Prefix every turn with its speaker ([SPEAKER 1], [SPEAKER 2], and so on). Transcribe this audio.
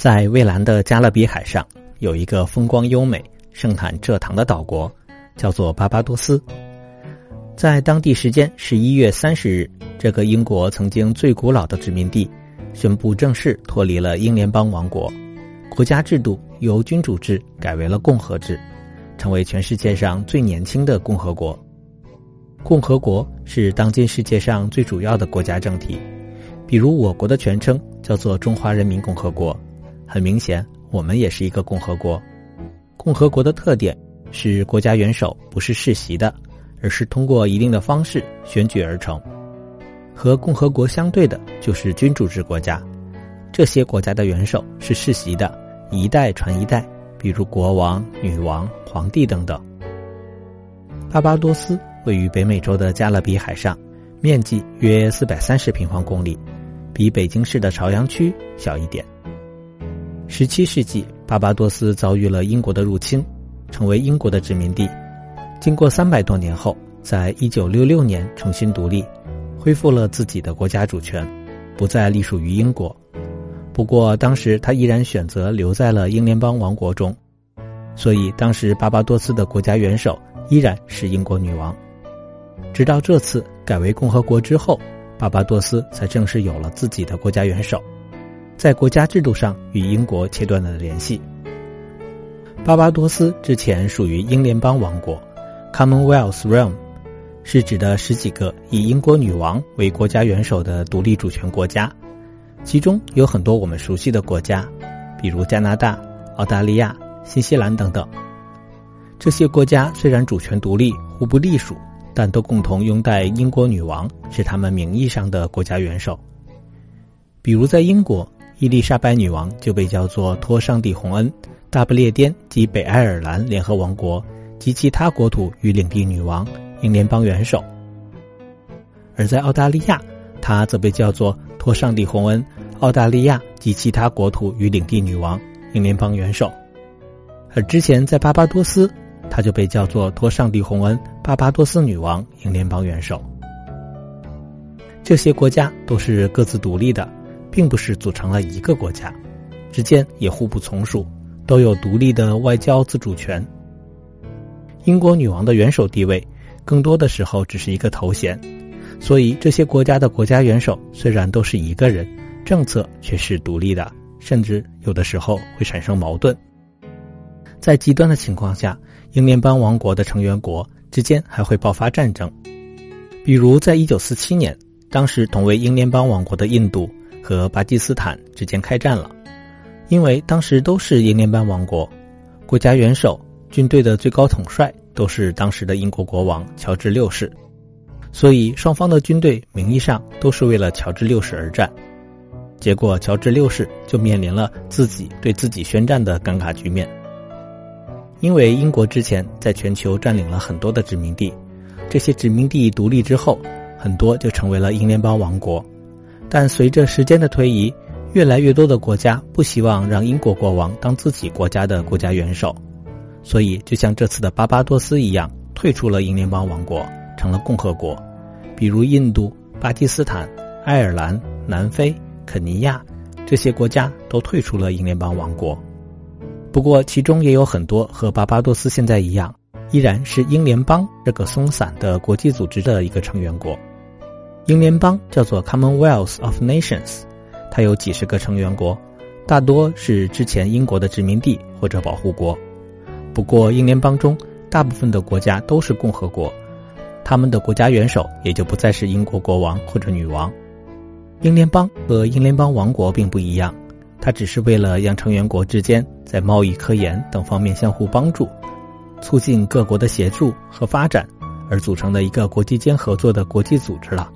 [SPEAKER 1] 在蔚蓝的加勒比海上，有一个风光优美、盛产蔗糖的岛国，叫做巴巴多斯。在当地时间十一月三十日，这个英国曾经最古老的殖民地宣布正式脱离了英联邦王国，国家制度由君主制改为了共和制，成为全世界上最年轻的共和国。共和国是当今世界上最主要的国家政体，比如我国的全称叫做中华人民共和国。很明显，我们也是一个共和国。共和国的特点是国家元首不是世袭的，而是通过一定的方式选举而成。和共和国相对的就是君主制国家，这些国家的元首是世袭的，一代传一代，比如国王、女王、皇帝等等。巴巴多斯位于北美洲的加勒比海上，面积约四百三十平方公里，比北京市的朝阳区小一点。十七世纪，巴巴多斯遭遇了英国的入侵，成为英国的殖民地。经过三百多年后，在一九六六年重新独立，恢复了自己的国家主权，不再隶属于英国。不过，当时他依然选择留在了英联邦王国中，所以当时巴巴多斯的国家元首依然是英国女王。直到这次改为共和国之后，巴巴多斯才正式有了自己的国家元首。在国家制度上与英国切断了联系。巴巴多斯之前属于英联邦王国 （Commonwealth Realm），是指的十几个以英国女王为国家元首的独立主权国家，其中有很多我们熟悉的国家，比如加拿大、澳大利亚、新西兰等等。这些国家虽然主权独立、互不隶属，但都共同拥戴英国女王，是他们名义上的国家元首。比如在英国。伊丽莎白女王就被叫做托上帝洪恩大不列颠及北爱尔兰联合王国及其他国土与领地女王英联邦元首，而在澳大利亚，她则被叫做托上帝洪恩澳大利亚及其他国土与领地女王英联邦元首，而之前在巴巴多斯，她就被叫做托上帝洪恩巴巴多斯女王英联邦元首。这些国家都是各自独立的。并不是组成了一个国家，之间也互不从属，都有独立的外交自主权。英国女王的元首地位，更多的时候只是一个头衔，所以这些国家的国家元首虽然都是一个人，政策却是独立的，甚至有的时候会产生矛盾。在极端的情况下，英联邦王国的成员国之间还会爆发战争，比如在一九四七年，当时同为英联邦王国的印度。和巴基斯坦之间开战了，因为当时都是英联邦王国，国家元首、军队的最高统帅都是当时的英国国王乔治六世，所以双方的军队名义上都是为了乔治六世而战。结果乔治六世就面临了自己对自己宣战的尴尬局面，因为英国之前在全球占领了很多的殖民地，这些殖民地独立之后，很多就成为了英联邦王国。但随着时间的推移，越来越多的国家不希望让英国国王当自己国家的国家元首，所以就像这次的巴巴多斯一样，退出了英联邦王国，成了共和国。比如印度、巴基斯坦、爱尔兰、南非、肯尼亚这些国家都退出了英联邦王国。不过，其中也有很多和巴巴多斯现在一样，依然是英联邦这个松散的国际组织的一个成员国。英联邦叫做 Commonwealth of Nations，它有几十个成员国，大多是之前英国的殖民地或者保护国。不过，英联邦中大部分的国家都是共和国，他们的国家元首也就不再是英国国王或者女王。英联邦和英联邦王国并不一样，它只是为了让成员国之间在贸易、科研等方面相互帮助，促进各国的协助和发展而组成的一个国际间合作的国际组织了。